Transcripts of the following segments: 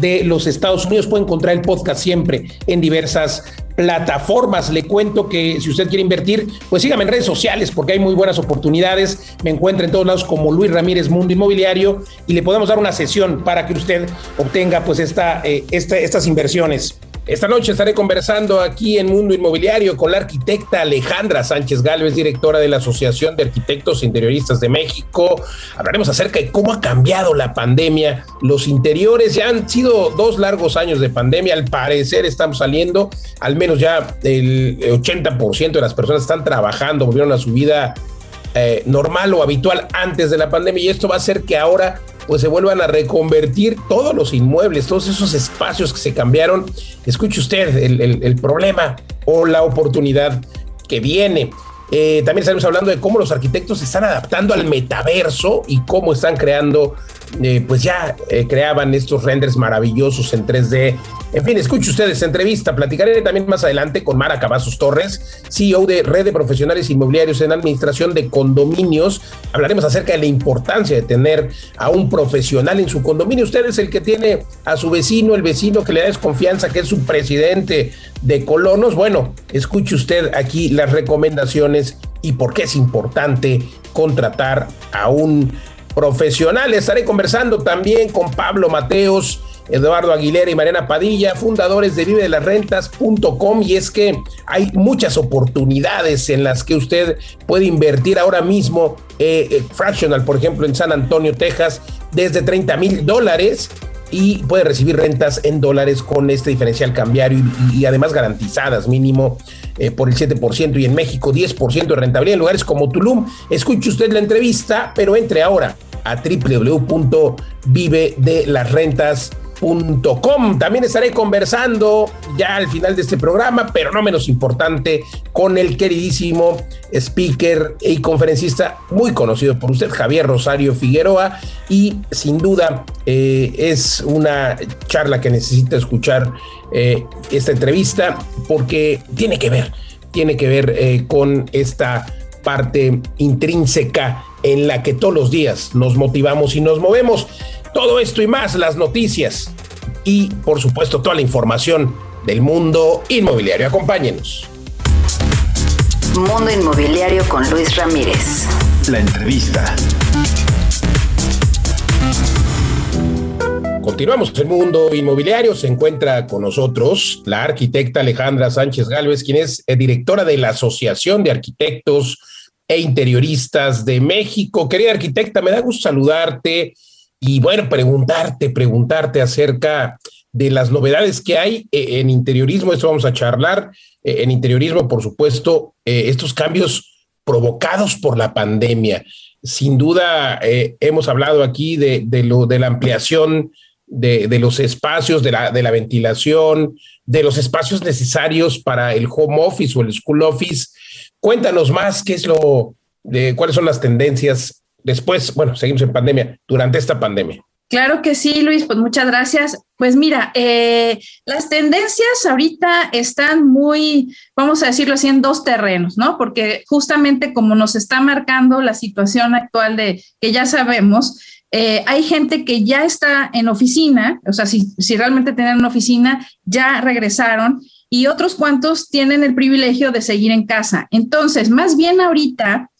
de los Estados Unidos. Puede encontrar el podcast siempre en diversas plataformas. Le cuento que si usted quiere invertir, pues sígame en redes sociales porque hay muy buenas oportunidades. Me encuentra en todos lados como Luis Ramírez Mundo Inmobiliario y le podemos dar una sesión para que usted obtenga pues esta, eh, estas inversiones. Esta noche estaré conversando aquí en Mundo Inmobiliario con la arquitecta Alejandra Sánchez Gálvez, directora de la Asociación de Arquitectos Interioristas de México. Hablaremos acerca de cómo ha cambiado la pandemia. Los interiores ya han sido dos largos años de pandemia. Al parecer estamos saliendo, al menos ya el 80% de las personas están trabajando, volvieron a su vida eh, normal o habitual antes de la pandemia y esto va a hacer que ahora pues se vuelvan a reconvertir todos los inmuebles, todos esos espacios que se cambiaron. Escuche usted el, problema o la oportunidad que viene. Eh, también estamos hablando de cómo los arquitectos se están adaptando al metaverso y cómo están creando eh, pues ya eh, creaban estos renders maravillosos en 3D. En fin, escuche ustedes entrevista. Platicaré también más adelante con Mara Cavazos Torres, CEO de Red de Profesionales Inmobiliarios en Administración de Condominios. Hablaremos acerca de la importancia de tener a un profesional en su condominio. Usted es el que tiene a su vecino, el vecino que le da desconfianza, que es su presidente de colonos. Bueno, escuche usted aquí las recomendaciones y por qué es importante contratar a un profesional. Estaré conversando también con Pablo Mateos, Eduardo Aguilera y Mariana Padilla, fundadores de vivedelasrentas.com y es que hay muchas oportunidades en las que usted puede invertir ahora mismo. Eh, eh, fractional, por ejemplo, en San Antonio, Texas, desde 30 mil dólares y puede recibir rentas en dólares con este diferencial cambiario y, además garantizadas mínimo eh, por el 7% y en México 10% de rentabilidad en lugares como Tulum. Escuche usted la entrevista, pero entre ahora a www.vivedelasrentas.com también estaré conversando ya al final de este programa, pero no menos importante, con el queridísimo speaker y conferencista muy conocido por usted, Javier Rosario Figueroa, y sin duda eh, es una charla que necesita escuchar eh, esta entrevista porque tiene que ver, tiene que ver eh, con esta parte intrínseca en la que todos los días nos motivamos y nos movemos. Todo esto y más, las noticias y, por supuesto, toda la información del mundo inmobiliario. Acompáñenos. Mundo Inmobiliario con Luis Ramírez. La entrevista. Continuamos el mundo inmobiliario. Se encuentra con nosotros la arquitecta Alejandra Sánchez Gálvez, quien es eh, directora de la Asociación de Arquitectos e Interioristas de México. Querida arquitecta, me da gusto saludarte y bueno, preguntarte, preguntarte acerca de las novedades que hay eh, en interiorismo, esto vamos a charlar, eh, en interiorismo, por supuesto, eh, estos cambios provocados por la pandemia. Sin duda, hemos hablado aquí de, lo, de la ampliación de, de, los espacios, de la, de la ventilación, de los espacios necesarios para el home office o el school office. Cuéntanos más qué es lo, de cuáles son las tendencias después, bueno, seguimos en pandemia, durante esta pandemia. Claro que sí, Luis, pues muchas gracias. Pues mira, eh, las tendencias ahorita están muy, vamos a decirlo así, en dos terrenos, ¿no? Porque justamente como nos está marcando la situación actual de que ya sabemos, eh, hay gente que ya está en oficina, o sea, si, si realmente tienen una oficina, ya regresaron y otros cuantos tienen el privilegio de seguir en casa. Entonces, más bien ahorita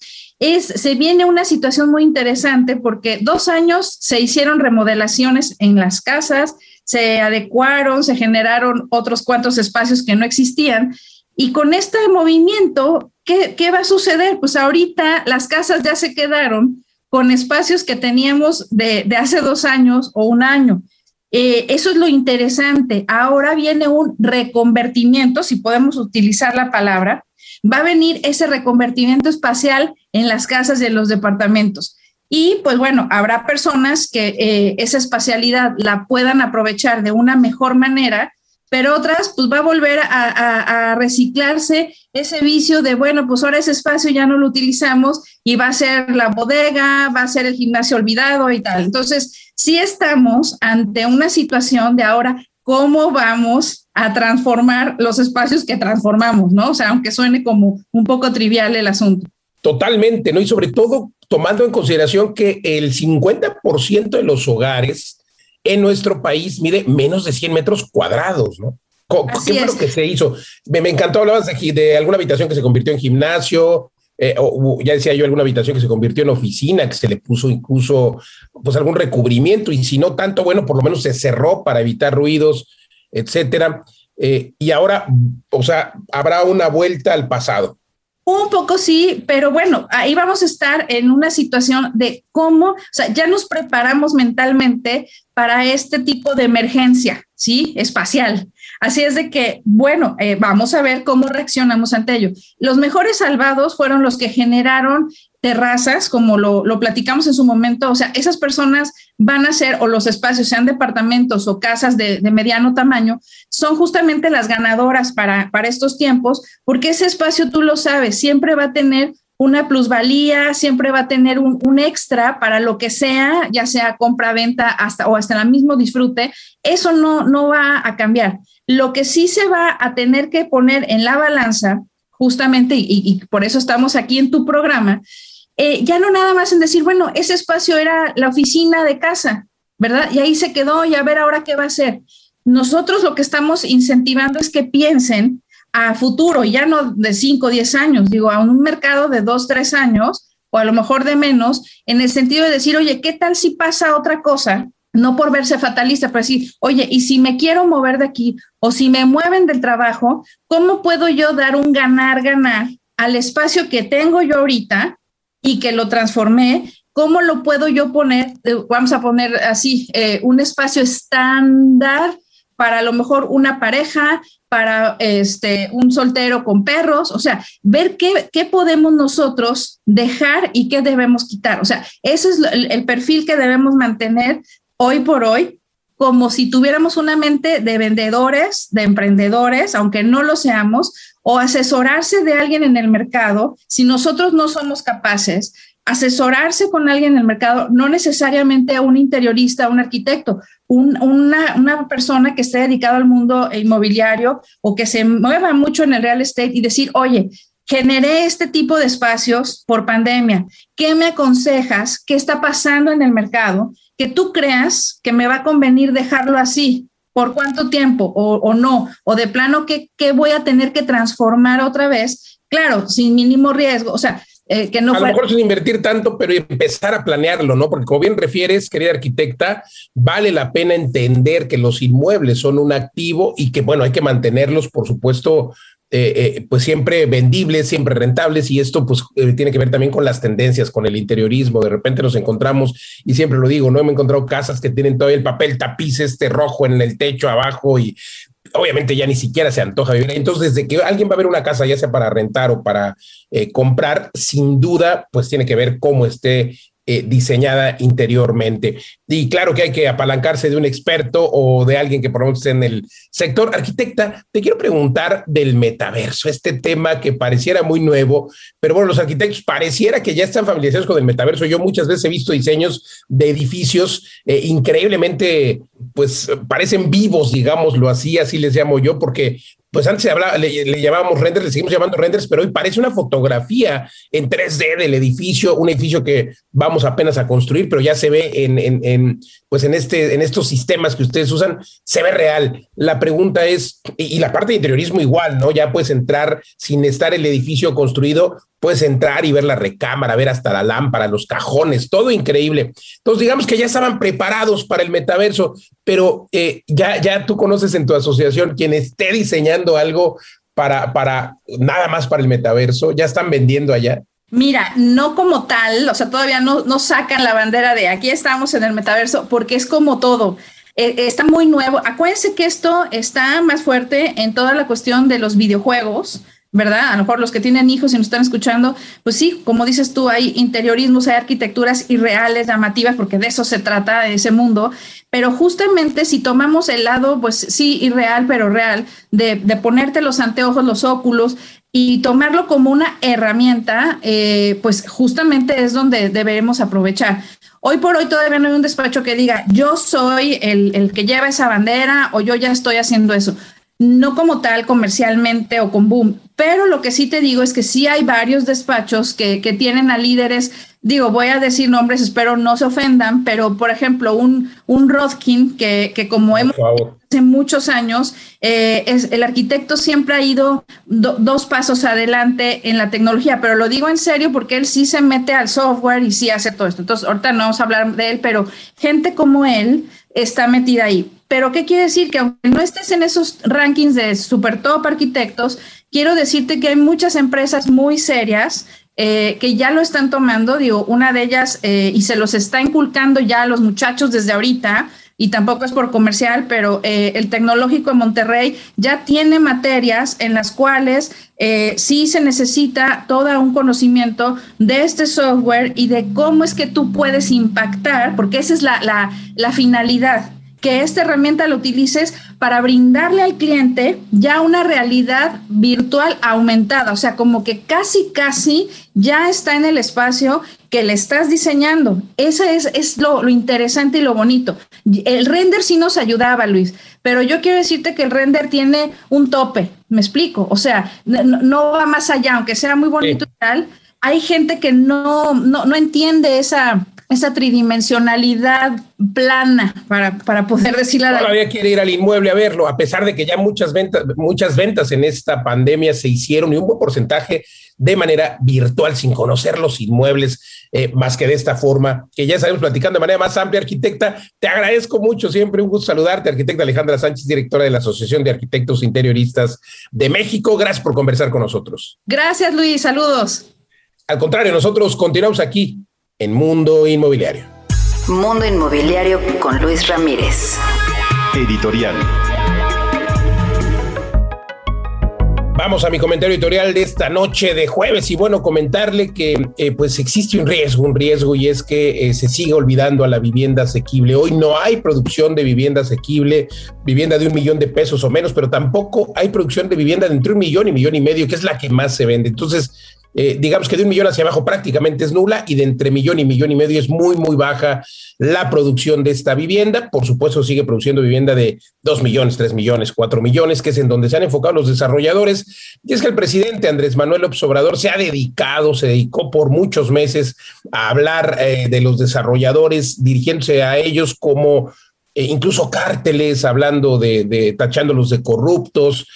se viene una situación muy interesante porque dos años se hicieron remodelaciones en las casas, se adecuaron, se generaron otros cuantos espacios que no existían. Y con este movimiento, ¿qué, qué va a suceder? Pues ahorita las casas ya se quedaron con espacios que teníamos de, hace dos años o un año. Eh, eso es lo interesante. Ahora viene un reconvertimiento, si podemos utilizar la palabra, va a venir ese reconvertimiento espacial en las casas en los departamentos. Y pues bueno, habrá personas que eh, esa espacialidad la puedan aprovechar de una mejor manera, pero otras pues va a volver a, reciclarse ese vicio de, bueno, pues ahora ese espacio ya no lo utilizamos y va a ser la bodega, va a ser el gimnasio olvidado y tal. Entonces, sí estamos ante una situación de ahora, ¿cómo vamos a transformar los espacios que transformamos, ¿no? O sea, aunque suene como un poco trivial el asunto. Totalmente, ¿no? Y sobre todo tomando en consideración que el 50% de los hogares en nuestro país mide menos de 100 metros cuadrados, ¿no? ¿Qué fue lo que se hizo? Me, encantó, hablabas de, de, alguna habitación que se convirtió en gimnasio, eh, o, ya decía yo, alguna habitación que se convirtió en oficina, que se le puso incluso pues algún recubrimiento, y si no tanto, bueno, por lo menos se cerró para evitar ruidos, etcétera. Eh, y ahora, o sea, habrá una vuelta al pasado. Un poco sí, pero bueno, ahí vamos a estar en una situación de cómo, o sea, ya nos preparamos mentalmente para este tipo de emergencia, ¿sí? Espacial. Así es de que, bueno, eh, vamos a ver cómo reaccionamos ante ello. Los mejores salvados fueron los que generaron terrazas, como lo, platicamos en su momento, o sea, esas personas van a ser, o los espacios, sean departamentos o casas de, mediano tamaño, son justamente las ganadoras para, para estos tiempos, porque ese espacio, tú lo sabes, siempre va a tener una plusvalía, siempre va a tener un, extra para lo que sea, ya sea compra, venta hasta, o hasta el mismo disfrute, eso no, no va a cambiar. Lo que sí se va a tener que poner en la balanza, justamente, y, y por eso estamos aquí en tu programa, eh, ya no nada más en decir, bueno, ese espacio era la oficina de casa, ¿verdad? Y ahí se quedó y a ver ahora qué va a ser. Nosotros lo que estamos incentivando es que piensen a futuro, ya no de 5 o 10 años, digo, a un mercado de 2, 3 años o a lo mejor de menos, en el sentido de decir, oye, ¿qué tal si pasa otra cosa? No por verse fatalista, pero decir, oye, y si me quiero mover de aquí o si me mueven del trabajo, ¿cómo puedo yo dar un ganar-ganar al espacio que tengo yo ahorita y que lo transformé, ¿cómo lo puedo yo poner? Eh, vamos a poner así, eh, un espacio estándar para a lo mejor una pareja, para este, un soltero con perros, o sea, ver qué, qué podemos nosotros dejar y qué debemos quitar. O sea, ese es el perfil que debemos mantener hoy por hoy como si tuviéramos una mente de vendedores, de emprendedores, aunque no lo seamos, o asesorarse de alguien en el mercado, si nosotros no somos capaces, asesorarse con alguien en el mercado, no necesariamente un interiorista, un arquitecto, una, una, persona que esté dedicada al mundo inmobiliario o que se mueva mucho en el real estate y decir, oye, generé este tipo de espacios por pandemia, ¿qué me aconsejas? ¿Qué está pasando en el mercado? Que tú creas que me va a convenir dejarlo así por cuánto tiempo o, no, o de plano ¿qué, voy a tener que transformar otra vez, claro, sin mínimo riesgo, o sea, eh, que no... A lo mejor sin invertir tanto, pero empezar a planearlo, ¿no? Porque como bien refieres, querida arquitecta, vale la pena entender que los inmuebles son un activo y que, bueno, hay que mantenerlos, por supuesto, eh, eh, pues siempre vendibles, siempre rentables y esto pues eh, tiene que ver también con las tendencias, con el interiorismo. De repente nos encontramos, y siempre lo digo, no hemos encontrado casas que tienen todo el papel tapiz este rojo en el techo abajo y obviamente ya ni siquiera se antoja vivir. Entonces, desde que alguien va a ver una casa, ya sea para rentar o para comprar, sin duda, pues tiene que ver cómo esté eh, diseñada interiormente. Y claro que hay que apalancarse de un experto o de alguien que por lo en el sector. Arquitecta, te quiero preguntar del metaverso, este tema que pareciera muy nuevo, pero bueno, los arquitectos pareciera que ya están familiarizados con el metaverso. Yo muchas veces he visto diseños de edificios eh, increíblemente, pues parecen vivos, digámoslo así, así les llamo yo, porque pues antes hablaba, le, llamábamos renders, le seguimos llamando renders, pero hoy parece una fotografía en 3D del edificio, un edificio que vamos apenas a construir, pero ya se ve en, en, pues en, este, en estos sistemas que ustedes usan, se ve real. La pregunta es, y, y la parte de interiorismo igual, ¿no? Ya puedes entrar sin estar el edificio construido, puedes entrar y ver la recámara, ver hasta la lámpara, los cajones, todo increíble. Entonces, digamos que ya estaban preparados para el metaverso, pero eh, ya, ya tú conoces en tu asociación quien esté diseñando algo para, para nada más para el metaverso, ya están vendiendo allá. Mira, no como tal, o sea, todavía no, no sacan la bandera de aquí estamos en el metaverso, porque es como todo. Eh, está muy nuevo. Acuérdense que esto está más fuerte en toda la cuestión de los videojuegos, ¿verdad? A lo mejor los que tienen hijos y nos están escuchando, pues sí, como dices tú, hay interiorismos, hay arquitecturas irreales, llamativas, porque de eso se trata, de ese mundo, pero justamente si tomamos el lado, pues sí, irreal, pero real, de, ponerte los anteojos, los óculos y tomarlo como una herramienta, eh, pues justamente es donde debemos aprovechar. Hoy por hoy todavía no hay un despacho que diga, yo soy el, el que lleva esa bandera o yo ya estoy haciendo eso no como tal comercialmente o con boom, pero lo que sí te digo es que sí hay varios despachos que, tienen a líderes, digo, voy a decir nombres, espero no se ofendan, pero por ejemplo, un, un Rodkin que, que como hemos hace muchos años, eh, es, el arquitecto siempre ha ido dos pasos adelante en la tecnología, pero lo digo en serio porque él sí se mete al software y sí hace todo esto. Entonces, ahorita no vamos a hablar de él, pero gente como él está metida ahí. Pero ¿qué quiere decir? Que aunque no estés en esos rankings de super top arquitectos, quiero decirte que hay muchas empresas muy serias eh, que ya lo están tomando, digo, una de ellas, eh, y se los está inculcando ya a los muchachos desde ahorita, y tampoco es por comercial, pero eh, el tecnológico de Monterrey ya tiene materias en las cuales sí se necesita todo un conocimiento de este software y de cómo es que tú puedes impactar, porque esa es la, finalidad que esta herramienta la utilices para brindarle al cliente ya una realidad virtual aumentada, o sea, como que casi, casi ya está en el espacio que le estás diseñando. Ese es, es lo, interesante y lo bonito. El render sí nos ayudaba, Luis, pero yo quiero decirte que el render tiene un tope, me explico, o sea, no, va más allá, aunque sea muy bonito y tal, hay gente que no, no, no entiende esa esa tridimensionalidad plana para, para poder decirle a Todavía quiere ir al inmueble a verlo, a pesar de que ya muchas ventas, muchas ventas en esta pandemia se hicieron y un buen porcentaje de manera virtual, sin conocer los inmuebles, eh, más que de esta forma, que ya sabemos platicando de manera más amplia, arquitecta. Te agradezco mucho, siempre un gusto saludarte, arquitecta Alejandra Sánchez, directora de la Asociación de Arquitectos Interioristas de México. Gracias por conversar con nosotros. Gracias, Luis. Saludos. Al contrario, nosotros continuamos aquí en Mundo Inmobiliario. Mundo Inmobiliario con Luis Ramírez. Editorial. Vamos a mi comentario editorial de esta noche de jueves y bueno, comentarle que eh, pues existe un riesgo, un riesgo y es que eh, se sigue olvidando a la vivienda asequible. Hoy no hay producción de vivienda asequible, vivienda de un millón de pesos o menos, pero tampoco hay producción de vivienda de entre un millón y millón y medio, que es la que más se vende. Entonces, eh, digamos que de un millón hacia abajo prácticamente es nula y de entre millón y millón y medio es muy, muy baja la producción de esta vivienda. Por supuesto, sigue produciendo vivienda de dos millones, tres millones, cuatro millones, que es en donde se han enfocado los desarrolladores. Y es que el presidente Andrés Manuel López Obrador se ha dedicado, se dedicó por muchos meses a hablar eh, de los desarrolladores, dirigiéndose a ellos como eh, incluso cárteles, hablando de, de tachándolos de corruptos.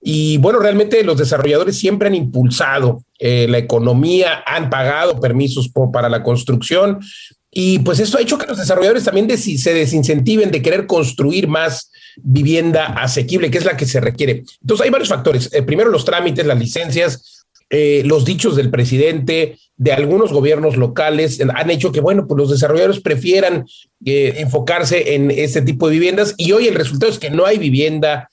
Y bueno, realmente los desarrolladores siempre han impulsado eh, la economía, han pagado permisos para la construcción y pues esto ha hecho que los desarrolladores también se desincentiven de querer construir más vivienda asequible, que es la que se requiere. Entonces hay varios factores. Eh, primero los trámites, las licencias, eh, los dichos del presidente, de algunos gobiernos locales, han hecho que, bueno, pues los desarrolladores prefieran enfocarse en este tipo de viviendas y hoy el resultado es que no hay vivienda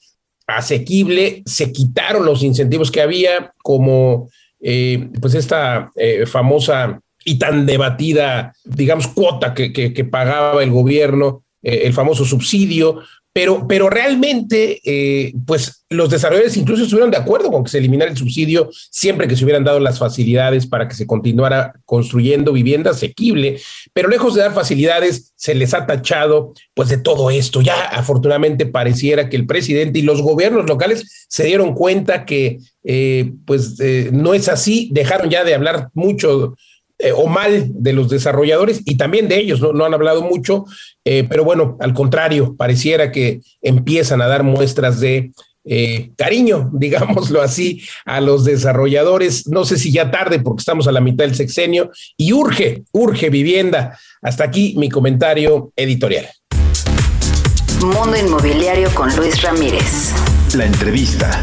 asequible, se quitaron los incentivos que había, como eh, pues esta eh, famosa y tan debatida, digamos, cuota que, que, pagaba el gobierno, eh, el famoso subsidio, pero, pero realmente, eh, pues los desarrolladores incluso estuvieron de acuerdo con que se eliminara el subsidio siempre que se hubieran dado las facilidades para que se continuara construyendo vivienda asequible, pero lejos de dar facilidades, se les ha tachado pues de todo esto. Ya afortunadamente pareciera que el presidente y los gobiernos locales se dieron cuenta que eh, pues eh, no es así, dejaron ya de hablar mucho eh, o mal de los desarrolladores y también de ellos, no, han hablado mucho, eh, pero bueno, al contrario, pareciera que empiezan a dar muestras de eh, cariño, digámoslo así, a los desarrolladores. No sé si ya tarde porque estamos a la mitad del sexenio y urge, urge vivienda. Hasta aquí mi comentario editorial. Mundo Inmobiliario con Luis Ramírez. La entrevista.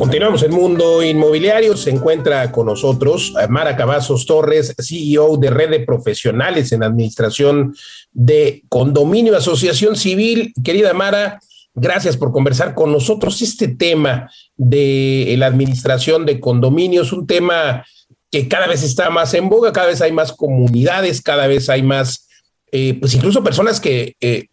Continuamos en Mundo Inmobiliario. Se encuentra con nosotros Mara Cavazos Torres, CEO de Red de Profesionales en Administración de Condominio Asociación Civil. Querida Mara, gracias por conversar con nosotros. Este tema de la administración de condominios, un tema que cada vez está más en boga, cada vez hay más comunidades, cada vez hay más, eh, pues incluso personas que eh,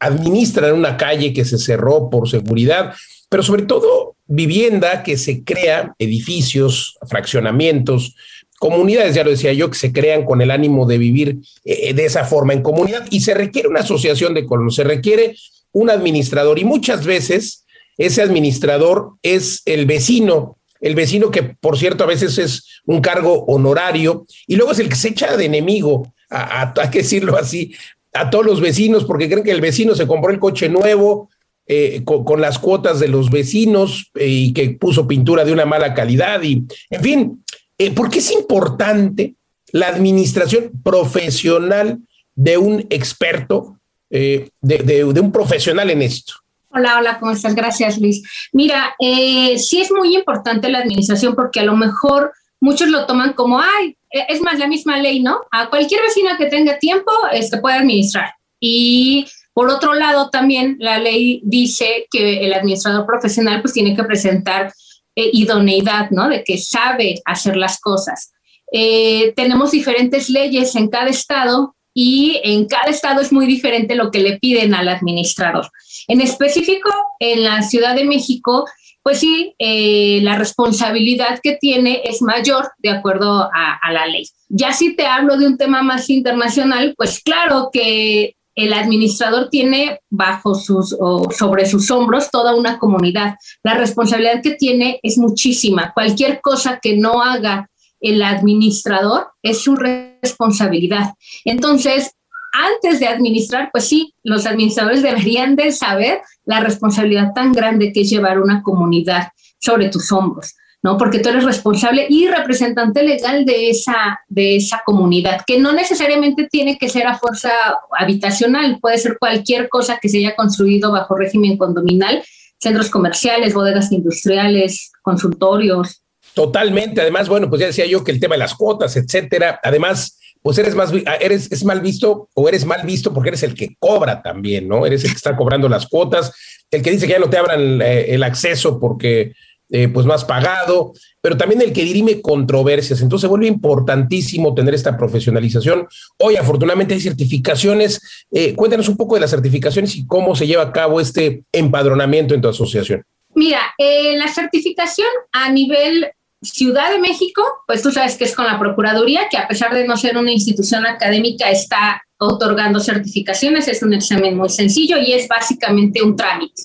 administran una calle que se cerró por seguridad, pero sobre todo vivienda que se crea, edificios, fraccionamientos, comunidades, ya lo decía yo, que se crean con el ánimo de vivir eh, de esa forma en comunidad y se requiere una asociación de colonos, se requiere un administrador y muchas veces ese administrador es el vecino, el vecino que por cierto a veces es un cargo honorario y luego es el que se echa de enemigo, a, a, que decirlo así, a todos los vecinos porque creen que el vecino se compró el coche nuevo, eh, con, las cuotas de los vecinos eh, y que puso pintura de una mala calidad. Y, en fin, eh, ¿por qué es importante la administración profesional de un experto, de, de, un profesional en esto? Hola, hola, ¿cómo estás? Gracias, Luis. Mira, sí es muy importante la administración porque a lo mejor muchos lo toman como, ay, es más la misma ley, ¿no? A cualquier vecino que tenga tiempo, este puede administrar. Y por otro lado, también la ley dice que el administrador profesional pues tiene que presentar eh, idoneidad, ¿no? De que sabe hacer las cosas. Eh, tenemos diferentes leyes en cada estado y en cada estado es muy diferente lo que le piden al administrador. En específico, en la Ciudad de México, pues sí, eh, la responsabilidad que tiene es mayor de acuerdo a, a, la ley. Ya si te hablo de un tema más internacional, pues claro que el administrador tiene bajo sus o sobre sus hombros toda una comunidad. La responsabilidad que tiene es muchísima. Cualquier cosa que no haga el administrador es su responsabilidad. Entonces, antes de administrar, pues sí, los administradores deberían de saber la responsabilidad tan grande que es llevar una comunidad sobre tus hombros. ¿No? Porque tú eres responsable y representante legal de esa, de esa comunidad, que no necesariamente tiene que ser a fuerza habitacional, puede ser cualquier cosa que se haya construido bajo régimen condominal, centros comerciales, bodegas industriales, consultorios. Totalmente. Además, bueno, pues ya decía yo que el tema de las cuotas, etcétera. Además, pues eres más, eres es mal visto o eres mal visto porque eres el que cobra también, ¿no? Eres el que está cobrando las cuotas, el que dice que ya no te abran eh, el acceso porque eh, pues más pagado, pero también el que dirime controversias. Entonces vuelve importantísimo tener esta profesionalización. Hoy afortunadamente hay certificaciones. Eh, cuéntanos un poco de las certificaciones y cómo se lleva a cabo este empadronamiento en tu asociación. Mira, eh, la certificación a nivel Ciudad de México, pues tú sabes que es con la Procuraduría, que a pesar de no ser una institución académica, está otorgando certificaciones. Es un examen muy sencillo y es básicamente un trámite.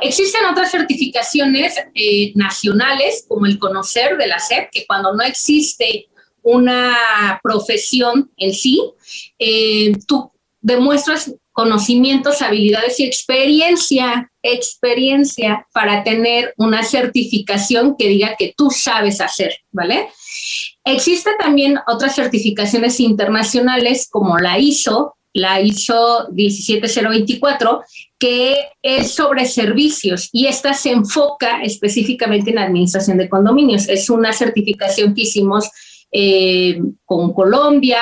Existen otras certificaciones eh, nacionales, como el conocer de la SEP, que cuando no existe una profesión en sí, eh, tú demuestras conocimientos, habilidades y experiencia, experiencia para tener una certificación que diga que tú sabes hacer, ¿vale? Existen también otras certificaciones internacionales como la ISO, la ISO 17024, que es sobre servicios y esta se enfoca específicamente en administración de condominios. Es una certificación que hicimos eh, con Colombia,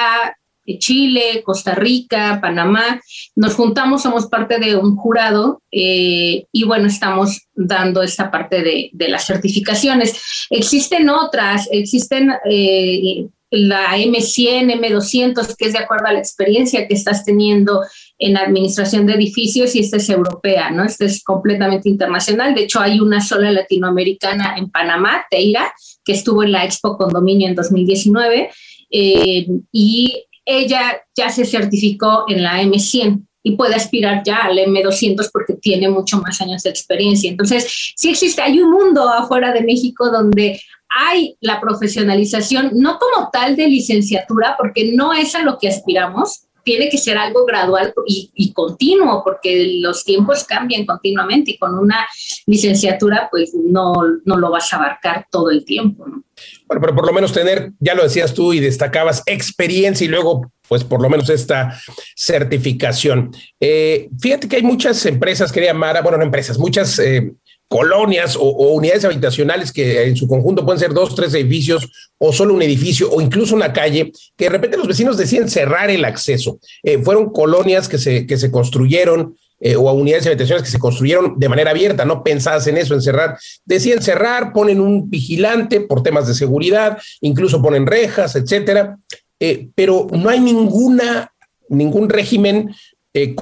Chile, Costa Rica, Panamá. Nos juntamos, somos parte de un jurado eh, y bueno, estamos dando esta parte de, de, las certificaciones. Existen otras, existen eh, la M100, M200, que es de acuerdo a la experiencia que estás teniendo en administración de edificios y esta es europea, ¿no? Esta es completamente internacional. De hecho, hay una sola latinoamericana en Panamá, Teira, que estuvo en la Expo Condominio en 2019 eh, y ella ya se certificó en la M100 y puede aspirar ya al M200 porque tiene mucho más años de experiencia. Entonces, sí existe, hay un mundo afuera de México donde hay la profesionalización, no como tal de licenciatura, porque no es a lo que aspiramos, tiene que ser algo gradual y, continuo, porque los tiempos cambian continuamente y con una licenciatura, pues no, no lo vas a abarcar todo el tiempo. ¿no? Bueno, pero por lo menos tener, ya lo decías tú y destacabas, experiencia y luego, pues por lo menos esta certificación. Eh, fíjate que hay muchas empresas, quería Mara, bueno, no empresas, muchas. Eh, colonias o, unidades habitacionales que en su conjunto pueden ser dos, tres edificios o solo un edificio o incluso una calle, que de repente los vecinos deciden cerrar el acceso. Eh, fueron colonias que se, que se construyeron eh, o a unidades habitacionales que se construyeron de manera abierta, no pensadas en eso, en cerrar. Deciden cerrar, ponen un vigilante por temas de seguridad, incluso ponen rejas, etcétera, eh, pero no hay ninguna, ningún régimen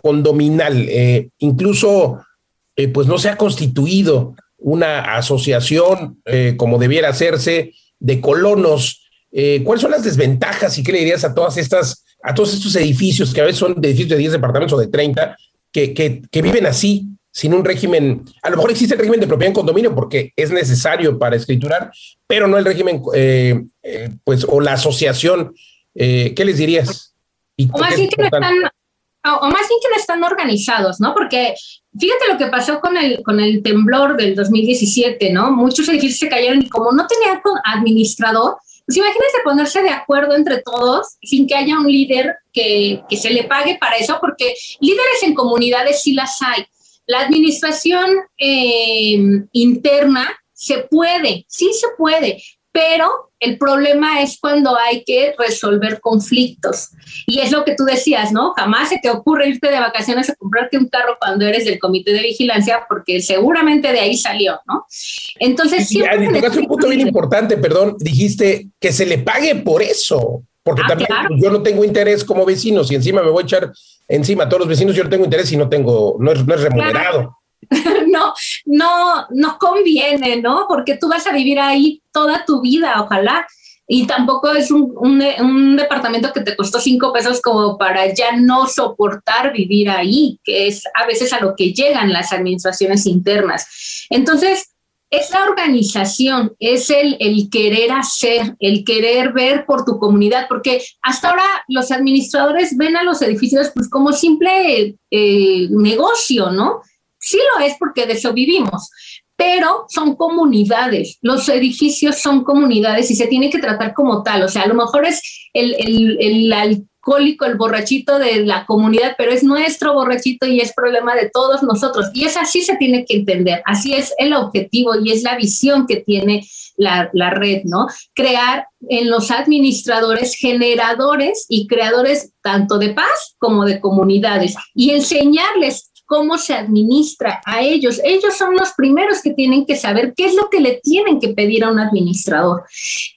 condominal. incluso eh, pues no se ha constituido una asociación eh, como debiera hacerse de colonos. Eh, ¿Cuáles son las desventajas y qué le dirías a todas estas, a todos estos edificios que a veces son de edificios de 10 departamentos o de 30, que, que, viven así, sin un régimen? A lo mejor existe el régimen de propiedad en condominio porque es necesario para escriturar, pero no el régimen, pues, o la asociación. ¿Qué les dirías? ¿Y o más bien que no están, o más bien que no están organizados, ¿no? Porque Fíjate lo que pasó con el, con el temblor del 2017, ¿no? Muchos edificios se cayeron y como no tenían administrador, pues imagínense ponerse de acuerdo entre todos sin que haya un líder que, que se le pague para eso, porque líderes en comunidades sí las hay. La administración eh, interna se puede, sí se puede, pero el problema es cuando hay que resolver conflictos. Y es lo que tú decías, ¿no? Jamás se te ocurre irte de vacaciones a comprarte un carro cuando eres del comité de vigilancia, porque seguramente de ahí salió, ¿no? Entonces, sí. tocaste un punto bien importante, perdón, dijiste que se le pague por eso. Porque ah, también yo no tengo interés como vecino, si encima me voy a echar encima a todos los vecinos, yo no tengo interés y no tengo, no es, no es remunerado. no, no, no conviene, ¿no? Porque tú vas a vivir ahí toda tu vida, ojalá. Y tampoco es un, un, departamento que te costó cinco pesos como para ya no soportar vivir ahí, que es a veces a lo que llegan las administraciones internas. Entonces, es organización, es el, el, querer hacer, el querer ver por tu comunidad, porque hasta ahora los administradores ven a los edificios pues como simple eh, negocio, ¿no? Sí lo es porque de eso vivimos, pero son comunidades. Los edificios son comunidades y se tiene que tratar como tal. O sea, a lo mejor es el, el, alcohólico, el borrachito de la comunidad, pero es nuestro borrachito y es problema de todos nosotros. Y es así se tiene que entender. Así es el objetivo y es la visión que tiene la, la, red, ¿no? Crear en los administradores generadores y creadores tanto de paz como de comunidades y enseñarles cómo se administra a ellos. Ellos son los primeros que tienen que saber qué es lo que le tienen que pedir a un administrador.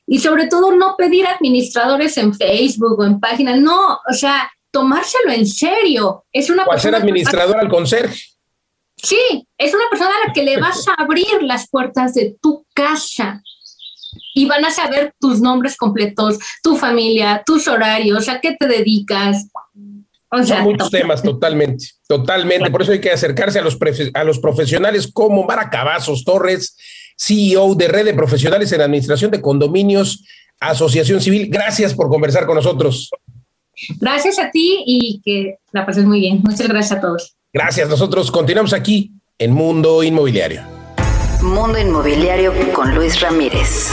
Y sobre todo no pedir administradores en Facebook o en páginas, no, o sea, tomárselo en serio. Es una o ser administrador al conserje. Sí, es una persona a la que le vas a abrir las puertas de tu casa y van a saber tus nombres completos, tu familia, tus horarios, a qué te dedicas, son muchos temas, totalmente, totalmente. Por eso hay que acercarse a los, a los profesionales como Mara Torres, CEO de Red de Profesionales en Administración de Condominios, Asociación Civil. Gracias por conversar con nosotros. Gracias a ti y que la pases muy bien. Muchas gracias a todos. Gracias. Nosotros continuamos aquí en Mundo Inmobiliario. Mundo Inmobiliario con Luis Ramírez.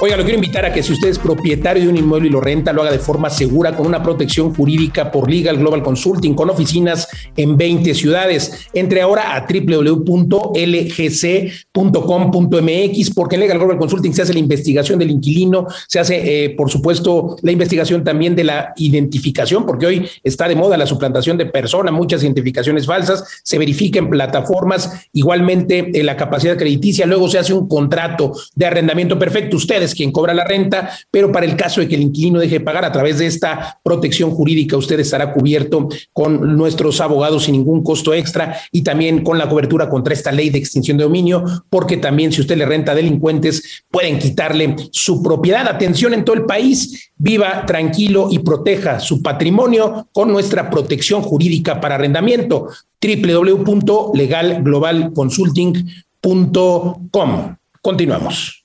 Oiga, lo quiero invitar a que si usted es propietario de un inmueble y lo renta, lo haga de forma segura con una protección jurídica por Legal Global Consulting con oficinas en 20 ciudades. Entre ahora a www.lgc.com.mx porque en Legal Global Consulting se hace la investigación del inquilino, se hace, eh, por supuesto, la investigación también de la identificación, porque hoy está de moda la suplantación de personas, muchas identificaciones falsas, se verifica en plataformas, igualmente en eh, la capacidad crediticia, luego se hace un contrato de arrendamiento perfecto. Ustedes quien cobra la renta, pero para el caso de que el inquilino deje de pagar a través de esta protección jurídica, usted estará cubierto con nuestros abogados sin ningún costo extra y también con la cobertura contra esta ley de extinción de dominio, porque también si usted le renta a delincuentes, pueden quitarle su propiedad. Atención en todo el país, viva tranquilo y proteja su patrimonio con nuestra protección jurídica para arrendamiento www.legalglobalconsulting.com. Continuamos.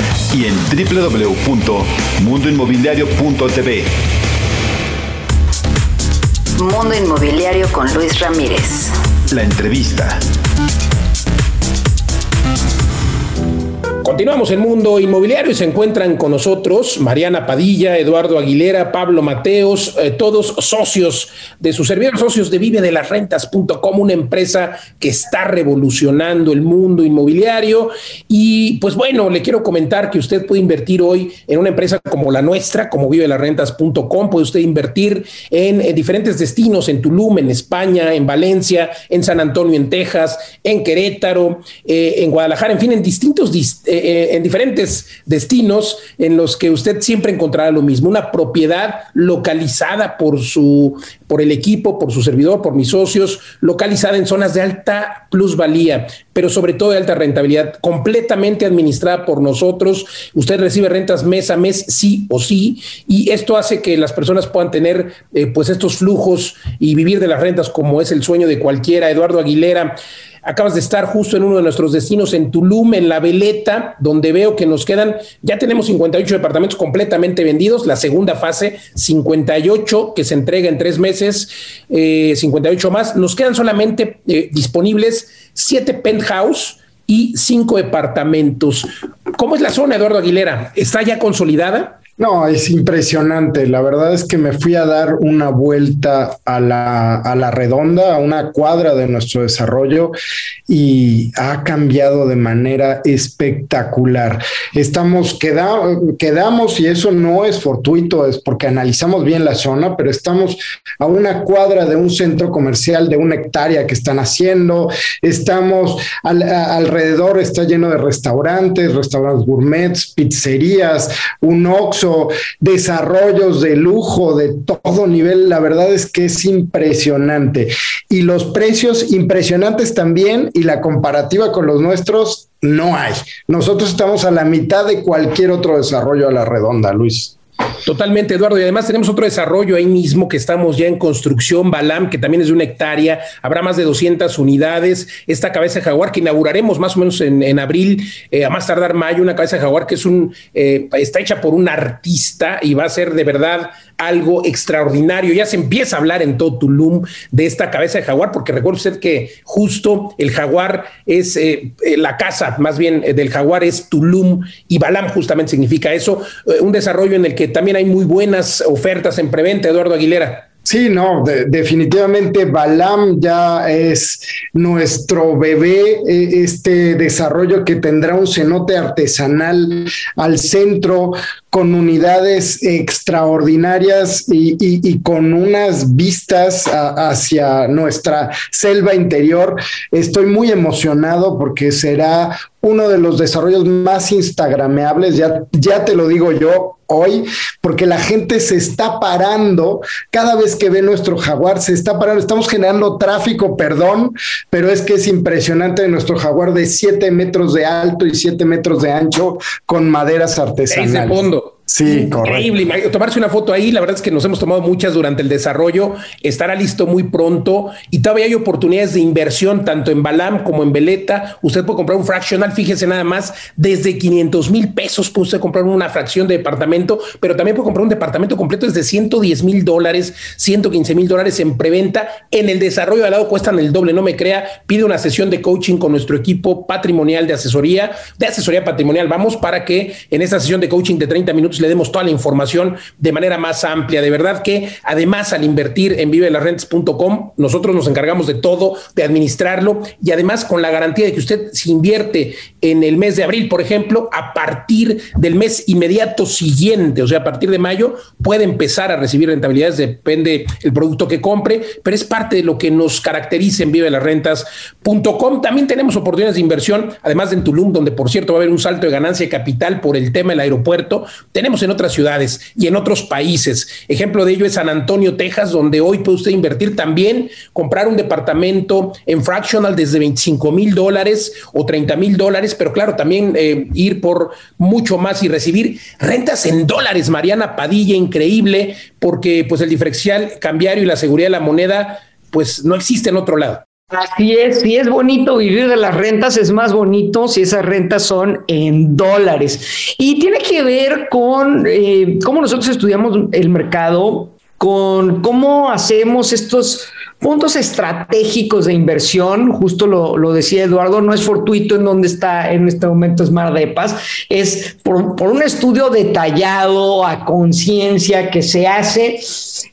y en www.mundoinmobiliario.tv. Mundo Inmobiliario con Luis Ramírez. La entrevista. Continuamos en Mundo Inmobiliario y se encuentran con nosotros Mariana Padilla, Eduardo Aguilera, Pablo Mateos, eh, todos socios de su servidor, socios de Vive de las Rentas.com, una empresa que está revolucionando el mundo inmobiliario. Y pues bueno, le quiero comentar que usted puede invertir hoy en una empresa como la nuestra, como Vive de las Rentas.com, puede usted invertir en, diferentes destinos, en Tulum, en España, en Valencia, en San Antonio, en Texas, en Querétaro, eh, en Guadalajara, en fin, en distintos eh, eh, en diferentes destinos en los que usted siempre encontrará lo mismo, una propiedad localizada por su, por el equipo, por su servidor, por mis socios, localizada en zonas de alta plusvalía, pero sobre todo de alta rentabilidad, completamente administrada por nosotros. Usted recibe rentas mes a mes, sí o sí, y esto hace que las personas puedan tener eh, pues estos flujos y vivir de las rentas como es el sueño de cualquiera. Eduardo Aguilera Acabas de estar justo en uno de nuestros destinos en Tulum, en La Veleta, donde veo que nos quedan, ya tenemos 58 departamentos completamente vendidos, la segunda fase, 58 que se entrega en tres meses, 58 eh, más. Nos quedan solamente eh, disponibles siete penthouse y cinco departamentos. ¿Cómo es la zona, Eduardo Aguilera? ¿Está ya consolidada? No, es impresionante. La verdad es que me fui a dar una vuelta a la, a la redonda, a una cuadra de nuestro desarrollo y ha cambiado de manera espectacular. Estamos, quedamos y eso no es fortuito, es porque analizamos bien la zona, pero estamos a una cuadra de un centro comercial de una hectárea que están haciendo. Estamos alrededor, está lleno de restaurantes, restaurantes gourmets, pizzerías, un Oxxo desarrollos de lujo de todo nivel, la verdad es que es impresionante. Y los precios impresionantes también y la comparativa con los nuestros no hay. Nosotros estamos a la mitad de cualquier otro desarrollo a la redonda, Luis. Totalmente, Eduardo. Y además tenemos otro desarrollo ahí mismo que estamos ya en construcción, Balam, que también es de una hectárea. Habrá más de 200 unidades. Esta cabeza de jaguar que inauguraremos más o menos en, abril, eh, a más tardar mayo, una cabeza de jaguar que es un, eh, está hecha por un artista y va a ser de verdad algo extraordinario. Ya se empieza a hablar en todo Tulum de esta cabeza de jaguar, porque recuerde usted que justo el jaguar es eh, la casa, más bien del jaguar es Tulum y Balam justamente significa eso. un desarrollo en el que también hay muy buenas ofertas en preventa, Eduardo Aguilera. Sí, no, definitivamente Balam ya es nuestro bebé, e, este desarrollo que tendrá un cenote artesanal al centro con unidades extraordinarias y, con unas vistas hacia nuestra selva interior. Estoy muy emocionado porque será uno de los desarrollos más instagrameables, ya, ya te lo digo yo hoy, porque la gente se está parando cada vez que ve nuestro jaguar, se está parando, estamos generando tráfico, perdón, pero es que es impresionante nuestro jaguar de 7 metros de alto y 7 metros de ancho con maderas artesanales. fondo. Sí, Increíble. Tomarse una foto ahí, la verdad es que nos hemos tomado muchas durante el desarrollo, estará listo muy pronto y todavía hay oportunidades de inversión tanto en Balam como en Veleta. Usted puede comprar un fractional, fíjese nada más, desde 500 mil pesos puede usted comprar una fracción de departamento, pero también puede comprar un departamento completo desde 110 mil dólares, 115 mil dólares en preventa. En el desarrollo al lado cuestan el doble, no me crea. Pide una sesión de coaching con nuestro equipo patrimonial de asesoría, de asesoría patrimonial. Vamos para que en esta sesión de coaching de 30 minutos le demos toda la información de manera más amplia. De verdad que además al invertir en vivelarrentes.com, nosotros nos encargamos de todo, de administrarlo y además con la garantía de que usted si invierte en el mes de abril, por ejemplo, a partir del mes inmediato siguiente, o sea, a partir de mayo, puede empezar a recibir rentabilidades, depende el producto que compre, pero es parte de lo que nos caracteriza en vivelarrentas.com. También tenemos oportunidades de inversión, además de en Tulum, donde por cierto va a haber un salto de ganancia de capital por el tema del aeropuerto. Tenemos en otras ciudades y en otros países. Ejemplo de ello es San Antonio, Texas, donde hoy puede usted invertir también, comprar un departamento en fractional desde 25 mil dólares o 30 mil dólares, pero claro, también eh, ir por mucho más y recibir rentas en dólares. Mariana Padilla, increíble, porque pues el diferencial cambiario y la seguridad de la moneda pues no existe en otro lado. Así es, si es bonito vivir de las rentas, es más bonito si esas rentas son en dólares. Y tiene que ver con eh, cómo nosotros estudiamos el mercado, con cómo hacemos estos puntos estratégicos de inversión, justo lo, lo, decía Eduardo, no es fortuito en donde está en este momento Smart Depas, es por, por un estudio detallado a conciencia que se hace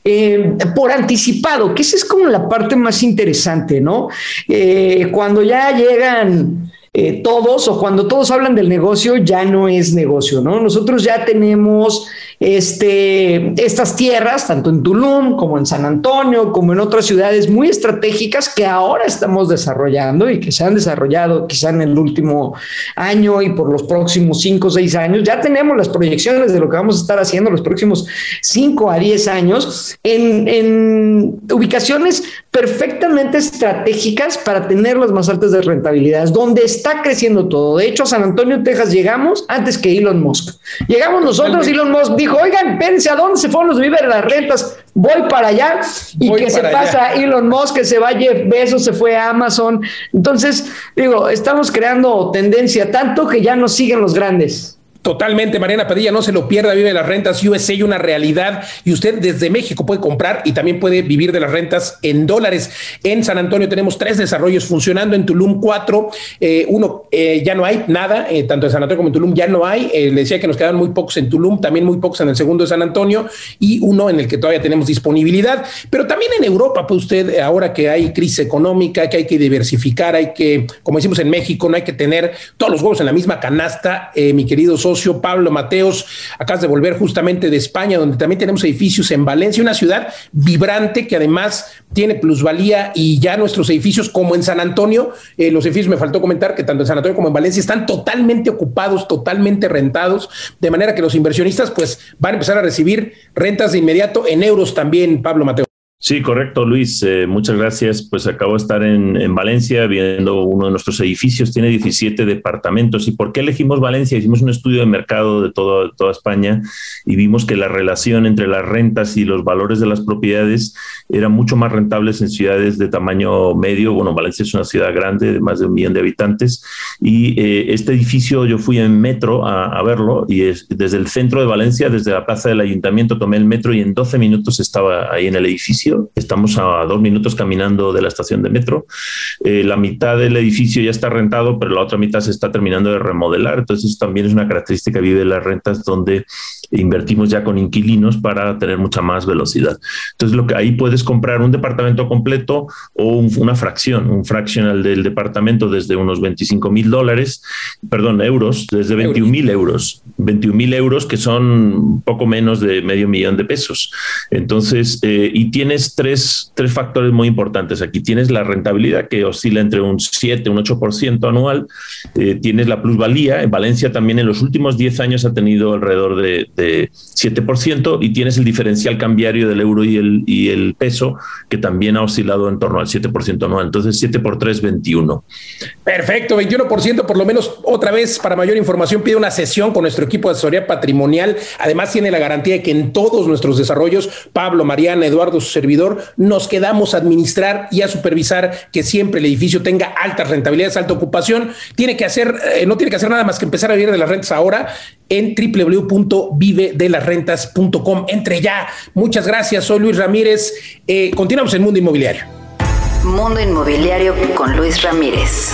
eh, por anticipado, que esa es como la parte más interesante, ¿no? Eh, cuando ya llegan eh, todos o cuando todos hablan del negocio, ya no es negocio, ¿no? Nosotros ya tenemos este, estas tierras, tanto en Tulum como en San Antonio, como en otras ciudades muy estratégicas que ahora estamos desarrollando y que se han desarrollado quizá en el último año y por los próximos cinco o seis años. Ya tenemos las proyecciones de lo que vamos a estar haciendo los próximos cinco a diez años en, en ubicaciones perfectamente estratégicas para tener las más altas de rentabilidad, donde está creciendo todo. De hecho, a San Antonio, Texas, llegamos antes que Elon Musk. Llegamos nosotros, Elon Musk dijo, oigan, espérense, ¿a dónde se fueron los víveres las rentas? Voy para allá. ¿Y que se pasa? Elon Musk, que se va Jeff Bezos, se fue a Amazon. Entonces, digo, estamos creando tendencia tanto que ya nos siguen los grandes. Totalmente, Mariana Padilla, no se lo pierda, vive las rentas USA, una realidad y usted desde México puede comprar y también puede vivir de las rentas en dólares. En San Antonio tenemos tres desarrollos funcionando, en Tulum cuatro, eh, uno eh, ya no hay nada, eh, tanto en San Antonio como en Tulum ya no hay, le decía que nos quedan muy pocos en Tulum, también muy pocos en el segundo de San Antonio y uno en el que todavía tenemos disponibilidad, pero también en Europa, pues usted, ahora que hay crisis económica, que hay que diversificar, hay que, como decimos en México, no hay que tener todos los huevos en la misma canasta, mi querido socio Pablo Mateos, acabas de volver justamente de España, donde también tenemos edificios en Valencia, una ciudad vibrante que además tiene plusvalía y ya nuestros edificios, como en San Antonio, eh, los edificios me faltó comentar que tanto en San Antonio como en Valencia están totalmente ocupados, totalmente rentados, de manera que los inversionistas pues van a empezar a recibir rentas de inmediato en euros también, Pablo Mateos. Sí, correcto, Luis. Eh, muchas gracias. Pues acabo de estar en, en, Valencia viendo uno de nuestros edificios. Tiene 17 departamentos. ¿Y por qué elegimos Valencia? Hicimos un estudio de mercado de todo, toda España y vimos que la relación entre las rentas y los valores de las propiedades eran mucho más rentables en ciudades de tamaño medio. Bueno, Valencia es una ciudad grande de más de un millón de habitantes. Y eh, este edificio yo fui en metro a, verlo y es, desde el centro de Valencia, desde la plaza del ayuntamiento, tomé el metro y en 12 minutos estaba ahí en el edificio Estamos a dos minutos caminando de la estación de metro. Eh, la mitad del edificio ya está rentado, pero la otra mitad se está terminando de remodelar. Entonces, también es una característica vive de las rentas donde invertimos ya con inquilinos para tener mucha más velocidad. Entonces, lo que ahí puedes comprar un departamento completo o una fracción, un fractional del departamento desde unos 25 mil dólares, perdón, euros, desde 21 mil euros, 21 mil euros que son poco menos de medio millón de pesos. Entonces, eh, y tienes tres, tres factores muy importantes aquí. Tienes la rentabilidad que oscila entre un 7, un 8% anual, eh, tienes la plusvalía, en Valencia también en los últimos 10 años ha tenido alrededor de de 7% y tienes el diferencial cambiario del euro y el, y el peso que también ha oscilado en torno al 7% anual. Entonces 7 por 3, 21. Perfecto, 21% por lo menos otra vez para mayor información pide una sesión con nuestro equipo de asesoría patrimonial. Además tiene la garantía de que en todos nuestros desarrollos, Pablo, Mariana, Eduardo, su servidor, nos quedamos a administrar y a supervisar que siempre el edificio tenga altas rentabilidades, alta ocupación. Tiene que hacer, eh, no tiene que hacer nada más que empezar a vivir de las rentas ahora en www.vivedelasrentas.com. Entre ya. Muchas gracias. Soy Luis Ramírez. Eh, continuamos en Mundo Inmobiliario. Mundo Inmobiliario con Luis Ramírez.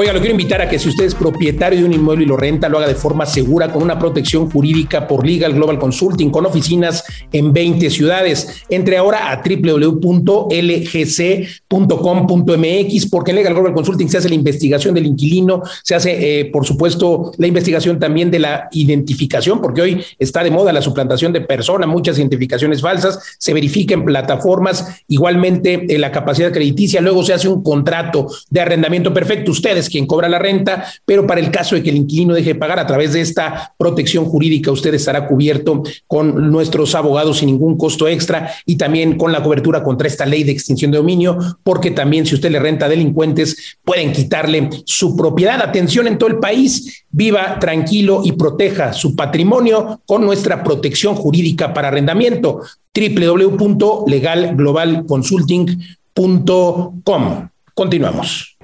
Oiga, lo quiero invitar a que si usted es propietario de un inmueble y lo renta, lo haga de forma segura con una protección jurídica por Legal Global Consulting con oficinas en 20 ciudades. Entre ahora a www.lgc.com.mx porque en Legal Global Consulting se hace la investigación del inquilino, se hace, eh, por supuesto, la investigación también de la identificación, porque hoy está de moda la suplantación de personas, muchas identificaciones falsas, se verifica en plataformas, igualmente en la capacidad crediticia, luego se hace un contrato de arrendamiento perfecto. Ustedes quien cobra la renta, pero para el caso de que el inquilino deje de pagar a través de esta protección jurídica, usted estará cubierto con nuestros abogados sin ningún costo extra y también con la cobertura contra esta ley de extinción de dominio, porque también si usted le renta a delincuentes, pueden quitarle su propiedad. Atención en todo el país, viva tranquilo y proteja su patrimonio con nuestra protección jurídica para arrendamiento www.legalglobalconsulting creditconsulting.com. Continuamos.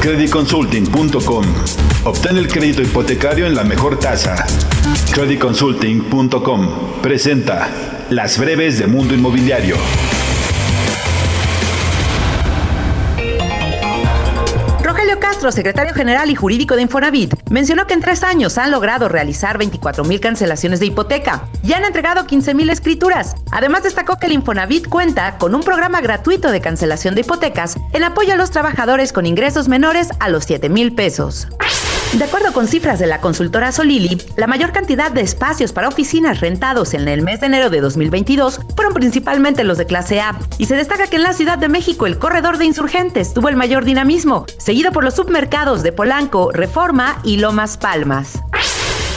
Creditconsulting.com. Obtén el crédito hipotecario en la mejor tasa. Creditconsulting.com presenta Las breves de Mundo Inmobiliario. Castro, secretario general y jurídico de Infonavit, mencionó que en tres años han logrado realizar 24 mil cancelaciones de hipoteca y han entregado 15 mil escrituras. Además, destacó que el Infonavit cuenta con un programa gratuito de cancelación de hipotecas en apoyo a los trabajadores con ingresos menores a los 7 mil pesos. De acuerdo con cifras de la consultora Solili, la mayor cantidad de espacios para oficinas rentados en el mes de enero de 2022 fueron principalmente los de clase A, y se destaca que en la Ciudad de México el corredor de insurgentes tuvo el mayor dinamismo, seguido por los submercados de Polanco, Reforma y Lomas Palmas.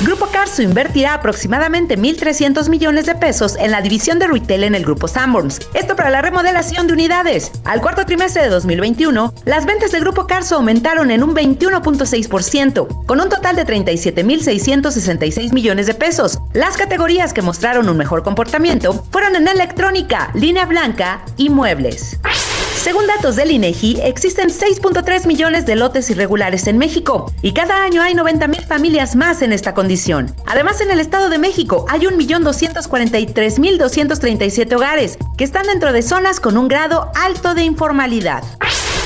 Grupo Carso invertirá aproximadamente 1.300 millones de pesos en la división de retail en el Grupo Sanborns. Esto para la remodelación de unidades. Al cuarto trimestre de 2021, las ventas del Grupo Carso aumentaron en un 21.6%, con un total de 37.666 millones de pesos. Las categorías que mostraron un mejor comportamiento fueron en electrónica, línea blanca y muebles. Según datos del INEGI, existen 6.3 millones de lotes irregulares en México y cada año hay 90 mil familias más en esta condición. Además, en el Estado de México hay 1.243.237 hogares que están dentro de zonas con un grado alto de informalidad.